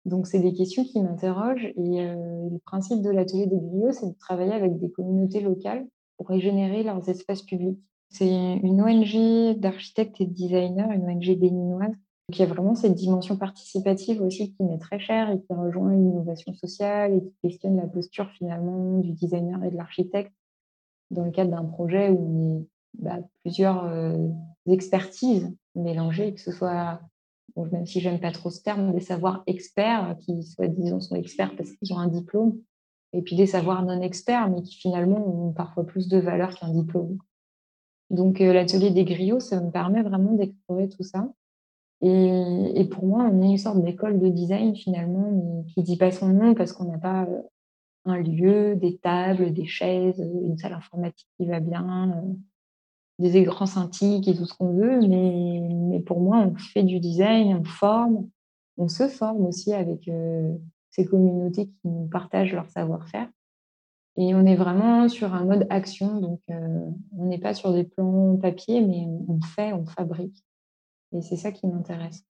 Donc c'est des questions qui m'interrogent et euh, le principe de l'atelier des griots, c'est de travailler avec des communautés locales pour régénérer leurs espaces publics. C'est une ONG d'architectes et de designers, une ONG béninoise, donc il y a vraiment cette dimension participative aussi qui m'est très chère et qui rejoint l'innovation sociale et qui questionne la posture finalement du designer et de l'architecte dans le cadre d'un projet où on est bah, plusieurs euh, expertises mélangées, que ce soit, même si j'aime pas trop ce terme, des savoirs experts qui, soit disons, sont experts parce qu'ils ont un diplôme, et puis des savoirs non experts, mais qui finalement ont parfois plus de valeur qu'un diplôme. Donc euh, l'atelier des griots, ça me permet vraiment d'explorer tout ça. Et, pour moi, on est une sorte d'école de design finalement, mais qui dit pas son nom parce qu'on n'a pas euh, un lieu, des tables, des chaises, une salle informatique qui va bien, euh, des écrans scintiques et tout ce qu'on veut. Mais, mais, pour moi, on fait du design, on forme, on se forme aussi avec euh, ces communautés qui nous partagent leur savoir-faire. Et on est vraiment sur un mode action, donc on n'est pas sur des plans papier, mais on fait, on fabrique. Et c'est ça qui m'intéresse.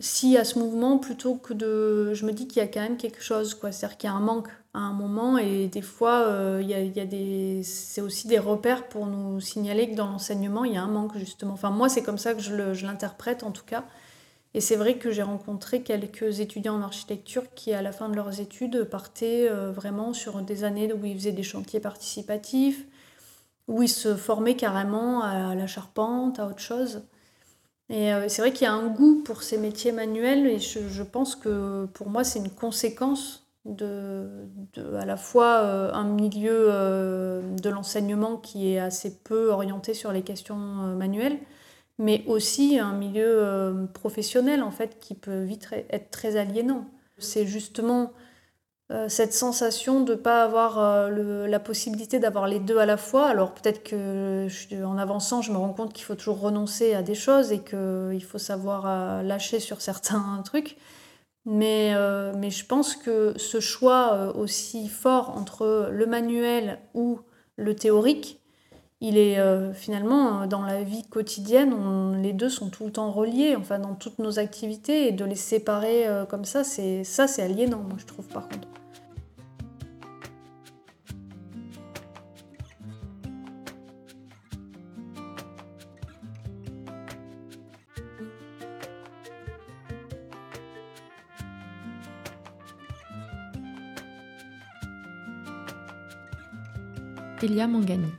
Si à ce mouvement, plutôt que de. Je me dis qu'il y a quand même quelque chose, quoi. C'est-à-dire qu'il y a un manque à un moment, et des fois, euh, il, y a, des... c'est aussi des repères pour nous signaler que dans l'enseignement, il y a un manque, justement. Enfin, moi, c'est comme ça que je l'interprète, en tout cas. Et c'est vrai que j'ai rencontré quelques étudiants en architecture qui, à la fin de leurs études, partaient euh, vraiment sur des années où ils faisaient des chantiers participatifs, où ils se formaient carrément à la charpente, à autre chose. Et euh, c'est vrai qu'il y a un goût pour ces métiers manuels et je, pense que pour moi c'est une conséquence de, à la fois euh, un milieu euh, de l'enseignement qui est assez peu orienté sur les questions manuelles, mais aussi un milieu professionnel en fait qui peut vite être très aliénant. C'est justement cette sensation de ne pas avoir euh, la possibilité d'avoir les deux à la fois. Alors peut-être que en avançant, je me rends compte qu'il faut toujours renoncer à des choses et qu'il faut savoir euh, lâcher sur certains trucs. Mais, je pense que ce choix aussi fort entre le manuel ou le théorique, il est finalement dans la vie quotidienne, les deux sont tout le temps reliés, enfin dans toutes nos activités, et de les séparer comme ça, ça c'est aliénant, moi je trouve par contre.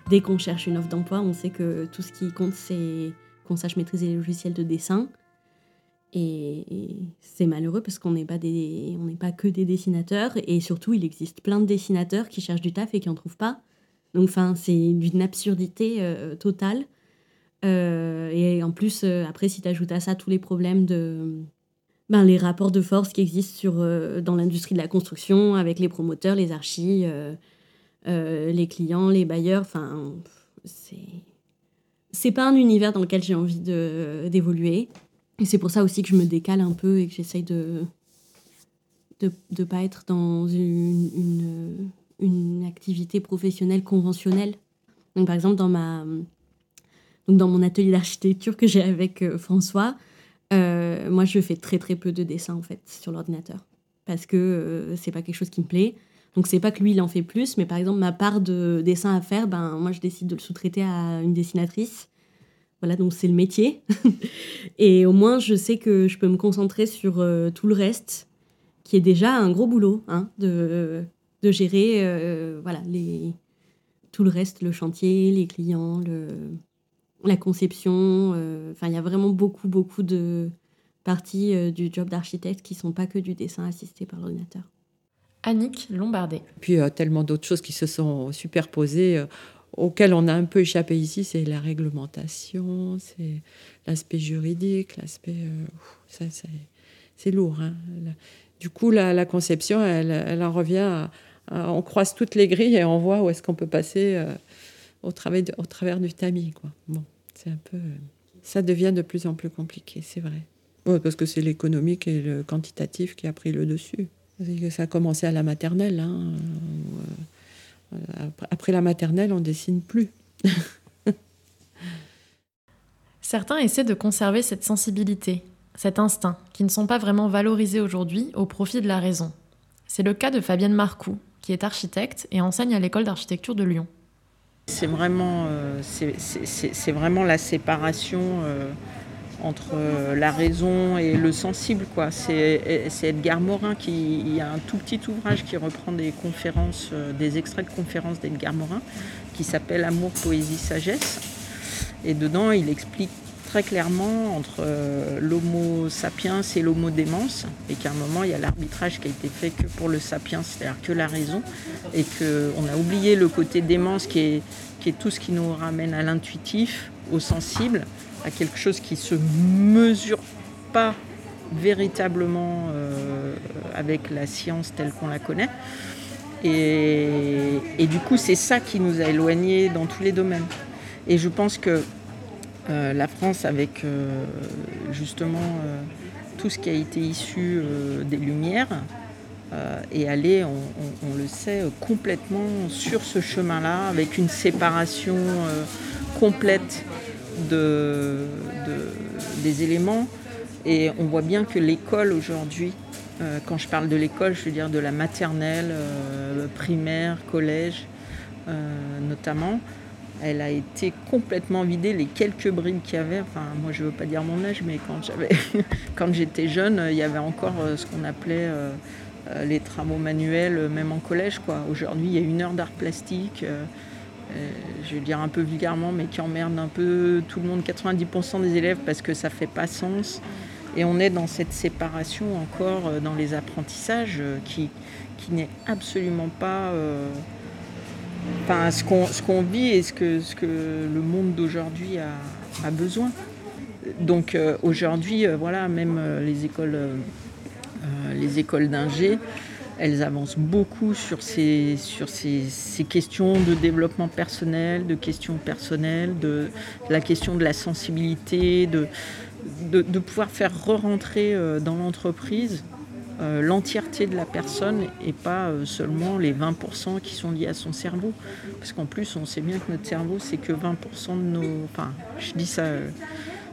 Dès qu'on cherche une offre d'emploi, on sait que tout ce qui compte, c'est qu'on sache maîtriser les logiciels de dessin. Et c'est malheureux parce qu'on n'est pas, pas que des dessinateurs. Et surtout, il existe plein de dessinateurs qui cherchent du taf et qui n'en trouvent pas. Donc, c'est d'une absurdité euh, totale. Euh, et en plus, euh, après, si tu ajoutes à ça tous les problèmes de. Ben, les rapports de force qui existent sur, dans l'industrie de la construction avec les promoteurs, les archis, les clients, les bailleurs, enfin, c'est. C'est pas un univers dans lequel j'ai envie d'évoluer. Et c'est pour ça aussi que je me décale un peu et que j'essaye de de ne pas être dans une, une, une, activité professionnelle conventionnelle. Donc, par exemple, dans, ma, donc dans mon atelier d'architecture que j'ai avec euh, François, euh, moi, je fais très très peu de dessins en fait sur l'ordinateur parce que euh, c'est pas quelque chose qui me plaît. Donc c'est pas que lui il en fait plus, mais par exemple ma part de dessin à faire, ben moi je décide de le sous-traiter à une dessinatrice voilà, donc c'est le métier. et au moins, je sais que je peux me concentrer sur euh, tout le reste, qui est déjà un gros boulot, hein, de, de gérer euh, voilà, les, tout le reste, le chantier, les clients, le, la conception. Euh, enfin, il y a vraiment beaucoup, beaucoup de parties du job d'architecte qui sont pas que du dessin assisté par l'ordinateur. Annick Lombardet. Puis a tellement d'autres choses qui se sont superposées auquel on a un peu échappé ici, c'est la réglementation, c'est l'aspect juridique, l'aspect. Euh, c'est lourd. Hein. Du coup, la, conception, elle, en revient On croise toutes les grilles et on voit où est-ce qu'on peut passer euh, au, travers du tamis. Bon, c'est un peu. Ça devient de plus en plus compliqué, c'est vrai. parce que c'est l'économique et le quantitatif qui a pris le dessus. Ça a commencé à la maternelle. Hein, euh, après la maternelle, on dessine plus. Certains essaient de conserver cette sensibilité, cet instinct, qui ne sont pas vraiment valorisés aujourd'hui au profit de la raison. C'est le cas de Fabienne Marcoux, qui est architecte et enseigne à l'école d'architecture de Lyon. C'est vraiment, euh, c'est vraiment la séparation euh, entre euh, la raison et le sensible. Quoi. C'est, Edgar Morin qui il y a un tout petit ouvrage qui reprend des conférences, euh, des extraits de conférences d'Edgar Morin, qui s'appelle Amour, poésie, sagesse. Et dedans, il explique très clairement entre euh, l'homo sapiens et l'homo démence, et qu'à un moment, il y a l'arbitrage qui a été fait que pour le sapiens, c'est-à-dire que la raison, et qu'on a oublié le côté démence qui est, qui est tout ce qui nous ramène à l'intuitif, au sensible, quelque chose qui se mesure pas véritablement euh, avec la science telle qu'on la connaît. Et, du coup, c'est ça qui nous a éloignés dans tous les domaines. Et je pense que euh, la France, avec euh, justement tout ce qui a été issu des Lumières, est allée, on, le sait, complètement sur ce chemin-là, avec une séparation complète de, des éléments. Et on voit bien que l'école aujourd'hui, euh, quand je parle de l'école, je veux dire de la maternelle, euh, primaire, collège euh, notamment, elle a été complètement vidée. Les quelques bribes qu'il y avait, enfin moi je veux pas dire mon âge, mais quand j'étais jeune, il y avait encore ce qu'on appelait les travaux manuels, même en collège. Aujourd'hui, il y a une heure d'art plastique. Euh, je vais dire un peu vulgairement, mais qui emmerde un peu tout le monde, 90% des élèves, parce que ça ne fait pas sens. Et on est dans cette séparation encore euh, dans les apprentissages euh, qui, qui n'est absolument pas ce qu'on ce qu'on vit et ce que, ce que le monde d'aujourd'hui a, a, besoin. Donc aujourd'hui, voilà, même les écoles, les écoles d'ingé, elles avancent beaucoup sur ces, questions de développement personnel, de questions personnelles, de, la question de la sensibilité, de, de, pouvoir faire re-rentrer euh, dans l'entreprise euh, l'entièreté de la personne et pas euh, seulement les 20% qui sont liés à son cerveau. Parce qu'en plus, on sait bien que notre cerveau, c'est que 20% de nos... Enfin, je dis ça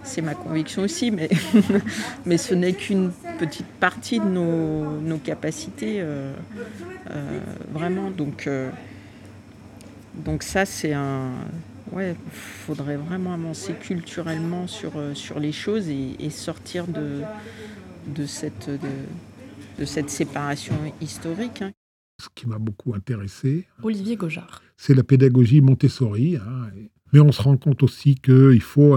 c'est ma conviction aussi, mais, mais ce n'est qu'une petite partie de nos, capacités, euh, euh, vraiment. Donc, euh, donc ça, c'est un... Ouais, faudrait vraiment avancer culturellement sur, sur les choses et, sortir de, de, cette, de, cette séparation historique. Hein. Ce qui m'a beaucoup intéressé, Olivier Gaujard, c'est la pédagogie Montessori. Hein, mais on se rend compte aussi qu'il faut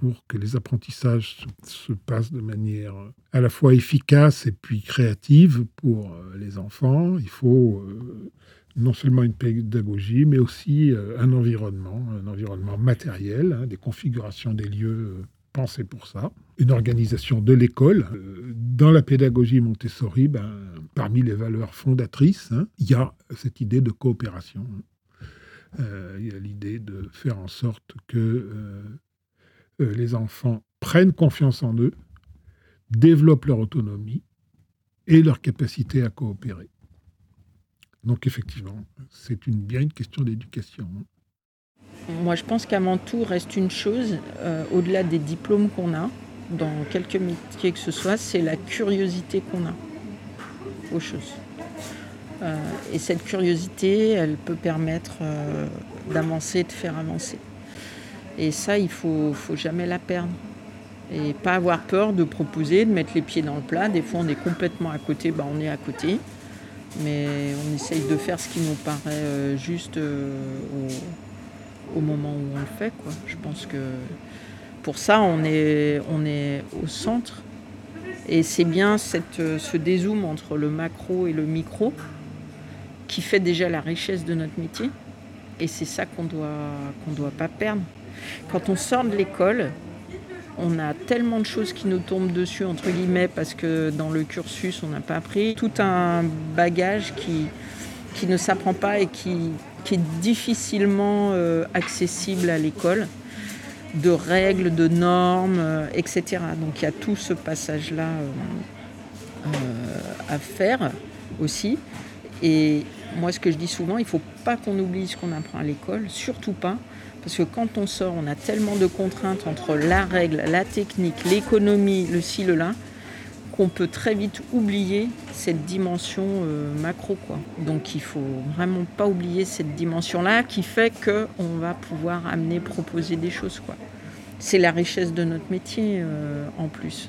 pour que les apprentissages se, passent de manière à la fois efficace et puis créative pour euh, les enfants, il faut euh, non seulement une pédagogie, mais aussi euh, un environnement, un environnement matériel, hein, des configurations des lieux pensés pour ça, une organisation de l'école. Dans la pédagogie Montessori, ben, parmi les valeurs fondatrices, hein, il y a cette idée de coopération. Il y a l'idée de faire en sorte que euh, les enfants prennent confiance en eux, développent leur autonomie et leur capacité à coopérer. Donc effectivement, c'est une, bien une question d'éducation. Hein. Moi, je pense qu'avant tout reste une chose, euh, au-delà des diplômes qu'on a, dans quelques métiers que ce soit, c'est la curiosité qu'on a aux choses. Euh, et cette curiosité, elle peut permettre d'avancer, de faire avancer. Et ça, il ne faut, faut jamais la perdre. Et pas avoir peur de proposer, de mettre les pieds dans le plat. Des fois, on est complètement à côté, ben, on est à côté. Mais on essaye de faire ce qui nous paraît euh, juste euh, au, moment où on le fait. Je pense que pour ça, on est, on est au centre. Et c'est bien cette, ce dézoom entre le macro et le micro qui fait déjà la richesse de notre métier. Et c'est ça qu'on doit, qu'on doit pas perdre. Quand on sort de l'école, on a tellement de choses qui nous tombent dessus, entre guillemets, parce que dans le cursus, on n'a pas appris tout un bagage qui, qui ne s'apprend pas et qui, est difficilement euh, accessible à l'école, de règles, de normes, euh, etc. Donc il y a tout ce passage-là euh, à faire aussi. Et moi, ce que je dis souvent, il ne faut pas qu'on oublie ce qu'on apprend à l'école, surtout pas, parce que quand on sort, on a tellement de contraintes entre la règle, la technique, l'économie, le ci, le là, qu'on peut très vite oublier cette dimension euh, macro. Quoi. Donc il faut vraiment pas oublier cette dimension-là qui fait qu'on va pouvoir amener, proposer des choses. C'est la richesse de notre métier euh, en plus.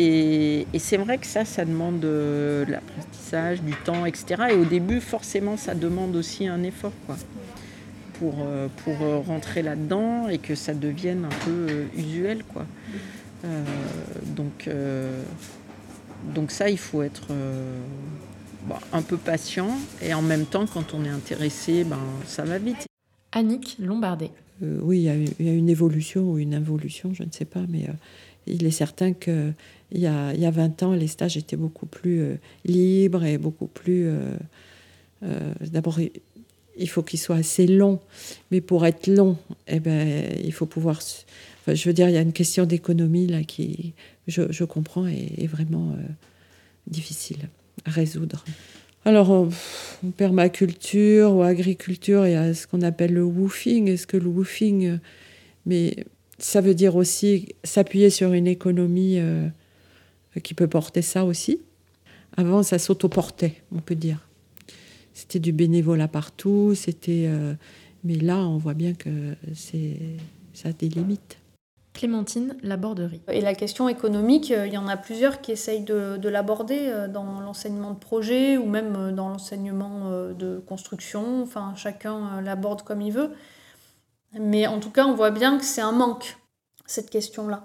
Et, c'est vrai que ça, ça demande de l'apprentissage, du temps, etc. Et au début, forcément, ça demande aussi un effort. Quoi pour, euh, pour euh, rentrer là-dedans et que ça devienne un peu euh, usuel. Quoi. donc, donc ça, il faut être un peu patient et en même temps, quand on est intéressé, ben, ça va vite. Annick Lombardet. oui, il y, a une évolution ou une involution, je ne sais pas, mais il est certain a, il y a 20 ans, les stages étaient beaucoup plus libres et beaucoup plus... D'abord, il faut qu'il soit assez long. Mais pour être long, eh ben, il faut pouvoir. je veux dire, il y a une question d'économie là qui, je, comprends, est, vraiment euh, difficile à résoudre. Alors, permaculture ou agriculture, il y a ce qu'on appelle le woofing. Est-ce que le woofing, mais ça veut dire aussi s'appuyer sur une économie euh, qui peut porter ça aussi. Avant, ça s'autoportait, on peut dire c'était du bénévolat partout, c'était. Euh, mais là, on voit bien que c'est ça a des limites. Clémentine Laborderie. Et la question économique, euh, il y en a plusieurs qui essayent de, l'aborder euh, dans l'enseignement de projet ou même dans l'enseignement de construction. Enfin, chacun l'aborde comme il veut. Mais en tout cas, on voit bien que c'est un manque, cette question-là.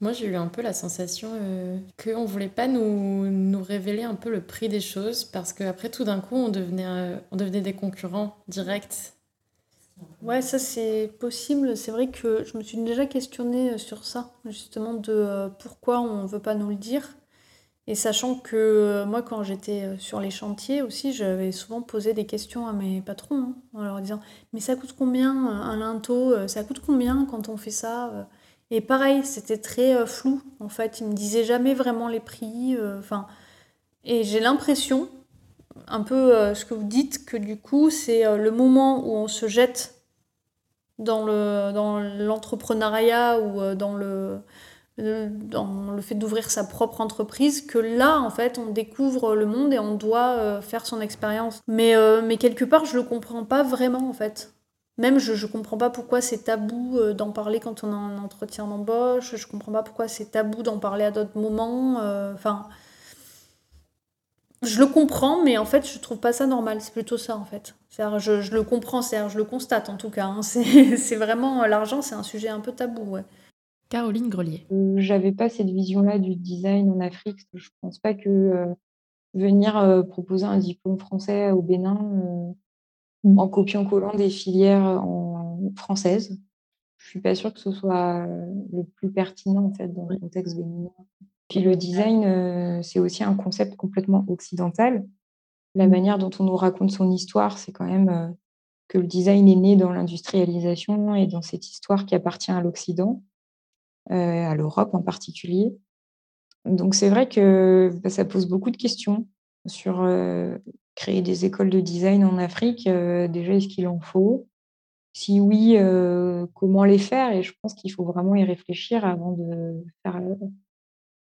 Moi, j'ai eu un peu la sensation euh, qu'on ne voulait pas nous, nous, révéler un peu le prix des choses parce qu'après, tout d'un coup, on devenait, euh, on devenait des concurrents directs. Ouais, ça c'est possible. C'est vrai que je me suis déjà questionnée euh, sur ça, justement, de pourquoi on ne veut pas nous le dire. Et sachant que moi, quand j'étais sur les chantiers aussi, j'avais souvent posé des questions à mes patrons hein, en leur disant Mais ça coûte combien un linteau Ça coûte combien quand on fait ça et pareil, c'était très euh, flou, en fait. Il me disait jamais vraiment les prix. Euh, et j'ai l'impression, un peu euh, ce que vous dites, que du coup, c'est le moment où on se jette dans l'entrepreneuriat ou dans le dans le fait d'ouvrir sa propre entreprise que là en fait on découvre le monde et on doit faire son expérience mais mais quelque part je le comprends pas vraiment en fait même je ne comprends pas pourquoi c'est tabou euh, d'en parler quand on a un entretien d'embauche, je comprends pas pourquoi c'est tabou d'en parler à d'autres moments. Euh, enfin, Je le comprends, mais en fait, je trouve pas ça normal. C'est plutôt ça, en fait. Je, je, le comprends, c'est je le constate en tout cas. Hein. C'est vraiment l'argent, c'est un sujet un peu tabou. Ouais. Caroline Grelier. Euh, j'avais pas cette vision-là du design en Afrique. Je pense pas que euh, venir euh, proposer un diplôme français au Bénin mmh. en copiant-collant des filières en françaises, je suis pas sûre que ce soit le plus pertinent en fait dans le contexte béninois. Puis le design, c'est aussi un concept complètement occidental. La mmh. manière dont on nous raconte son histoire, c'est quand même que le design est né dans l'industrialisation et dans cette histoire qui appartient à l'Occident. Euh, à l'Europe en particulier. Donc c'est vrai que bah, ça pose beaucoup de questions sur euh, créer des écoles de design en Afrique. Euh, déjà, est-ce qu'il en faut? Si oui, comment les faire? Et je pense qu'il faut vraiment y réfléchir avant de faire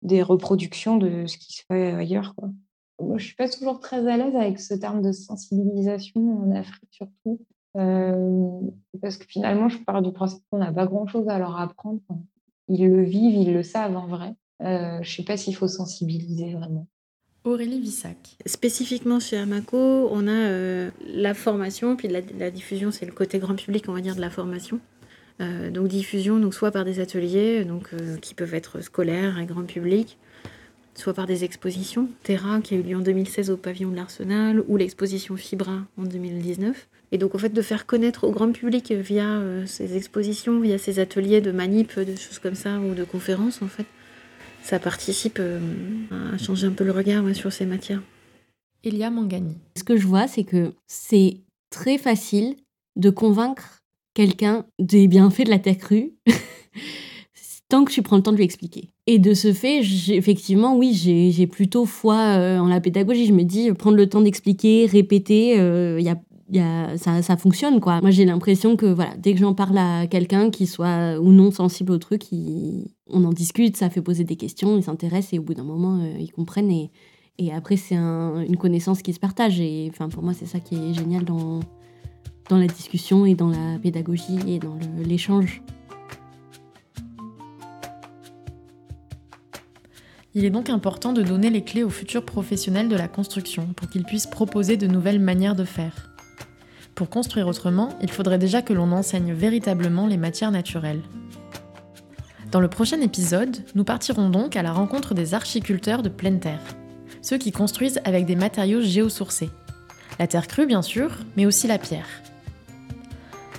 des reproductions de ce qui se fait ailleurs. Je suis pas toujours très à l'aise avec ce terme de sensibilisation en Afrique surtout. parce que finalement, je pars du principe qu'on n'a pas grand-chose à leur apprendre ils le vivent, ils le savent en vrai. Euh, je ne sais pas s'il faut sensibiliser vraiment. Aurélie Vissac. Spécifiquement chez Amaco, on a euh, la formation, puis la, diffusion, c'est le côté grand public, on va dire, de la formation. Euh, donc diffusion, donc soit par des ateliers, donc qui peuvent être scolaires et grand public, soit par des expositions. Terra, qui a eu lieu en 2016 au pavillon de l'Arsenal, ou l'exposition Fibra en 2019. Et donc, en fait, de faire connaître au grand public via euh, ces expositions, via ces ateliers de manip, de choses comme ça, ou de conférences, en fait, ça participe euh, à changer un peu le regard sur ces matières. Elia Mangani. Ce que je vois, c'est que c'est très facile de convaincre quelqu'un des bienfaits de la terre crue tant que tu prends le temps de lui expliquer. Et de ce fait, effectivement, oui, j'ai plutôt foi euh, en la pédagogie. Je me dis, prendre le temps d'expliquer, répéter, il y a ça, fonctionne quoi. Moi j'ai l'impression que voilà, dès que j'en parle à quelqu'un qui soit ou non sensible au truc, on en discute, ça fait poser des questions, ils s'intéressent et au bout d'un moment euh, ils comprennent et, et après c'est une connaissance qui se partage et enfin pour moi c'est ça qui est génial dans, dans la discussion et dans la pédagogie et dans l'échange. Il est donc important de donner les clés aux futurs professionnels de la construction pour qu'ils puissent proposer de nouvelles manières de faire. Pour construire autrement, il faudrait déjà que l'on enseigne véritablement les matières naturelles. Dans le prochain épisode, nous partirons donc à la rencontre des archiculteurs de pleine terre, ceux qui construisent avec des matériaux géosourcés. La terre crue bien sûr, mais aussi la pierre.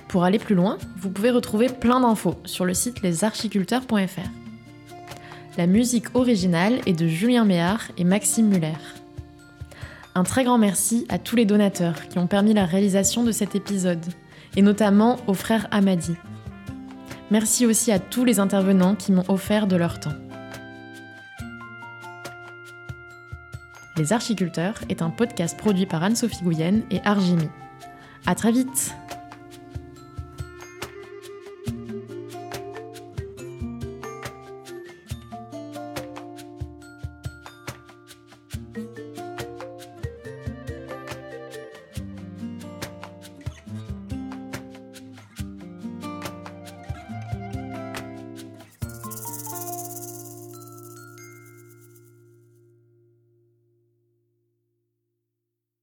Pour aller plus loin, vous pouvez retrouver plein d'infos sur le site lesarchiculteurs.fr. La musique originale est de Julien Méard et Maxime Muller. Un très grand merci à tous les donateurs qui ont permis la réalisation de cet épisode, et notamment au frère Amadi. Merci aussi à tous les intervenants qui m'ont offert de leur temps. Les Archiculteurs est un podcast produit par Anne-Sophie Gouyen et Argimi. À très vite!